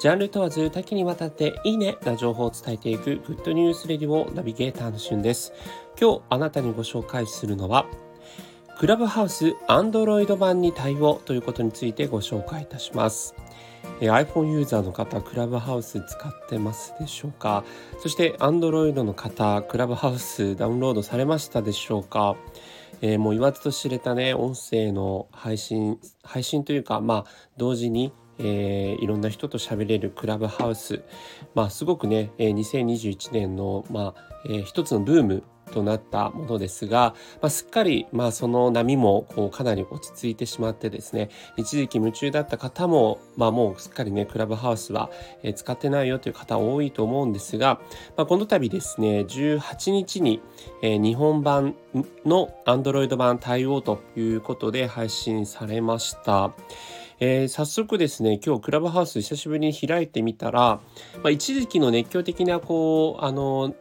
ジャンル問わず多岐にわたっていいねな情報を伝えていくグッドニュースレディオナビゲーターのしゅんです。今日あなたにご紹介するのはクラブハウス Android 版に対応ということについてご紹介いたします。iPhone ユーザーの方、クラブハウス使ってますでしょうか？そして Android の方、クラブハウスダウンロードされましたでしょうか？えー、もう言わずと知れたね、音声の配信、配信というか、まあ、同時に、えー、いろんな人と喋れるクラブハウス。まあ、すごくね、えー、2021年の、まあ、えー、一つのブームとなったものですが、まあ、すっかり、まあ、その波もこうかなり落ち着いてしまってですね一時期夢中だった方も、まあ、もうすっかりねクラブハウスは、え使ってないよという方多いと思うんですが、まあ、この度ですね18日に、え、日本版の Android 版対応ということで配信されました。えー、早速ですね今日クラブハウス久しぶりに開いてみたら、まあ、一時期の熱狂的なこうあの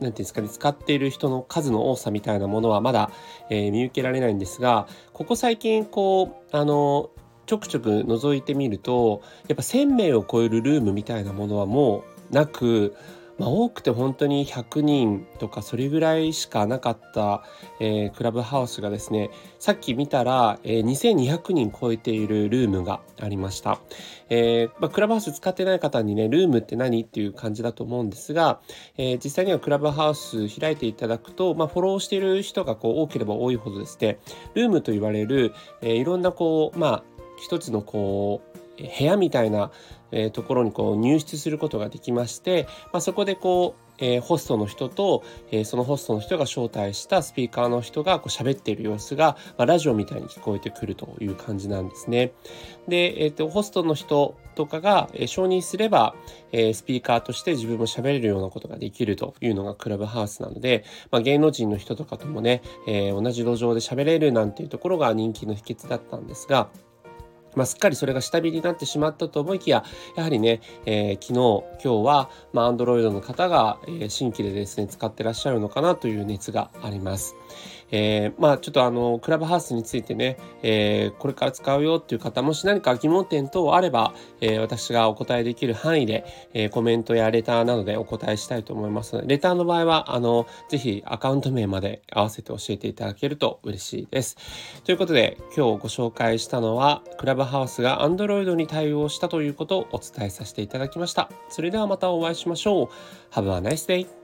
何ていうんですかね、使っている人の数の多さみたいなものはまだ、えー、見受けられないんですが、ここ最近、こう、あの、ちょくちょく覗いてみると、やっぱ1000名を超えるルームみたいなものはもうなく、まあ、多くて本当に100人とかそれぐらいしかなかった、えー、クラブハウスがですねさっき見たら、えー、2200人超えているルームがありました、えー、まあ、クラブハウス使ってない方にねルームって何っていう感じだと思うんですが、え実際にはクラブハウス開いていただくと、まあ、フォローしている人がこう多ければ多いほどですねルームと言われる、えいろんなこうまあ一つのこう部屋みたいな、えー、ところにこう入室することができまして、まあ、そこでこうえー、ホストの人と、えー、そのホストの人が招待したスピーカーの人がこう喋っている様子が、まあ、ラジオみたいに聞こえてくるという感じなんですね。で、えーと、ホストの人とかが、え、承認すれば、え、スピーカーとして自分も喋れるようなことができるというのがクラブハウスなので、まあ、芸能人の人とかともね、え、同じ路上で喋れるなんていうところが人気の秘訣だったんですが、まあ、すっかりそれが下火になってしまったと思いきや、やはりね、えー、昨日、今日は、まあ、Android の方が、えー、新規でですね、使ってらっしゃるのかなという熱があります。えー、まあちょっとあのクラブハウスについてね、えー、これから使うよっていう方もし何か疑問点等あれば、えー、私がお答えできる範囲で、え、コメントやレターなどでお答えしたいと思いますのでレターの場合はあのぜひアカウント名まで合わせて教えていただけると嬉しいです。ということで今日ご紹介したのはクラブハウスが Android に対応したということをお伝えさせていただきました。それではまたお会いしましょう。Have a nice day!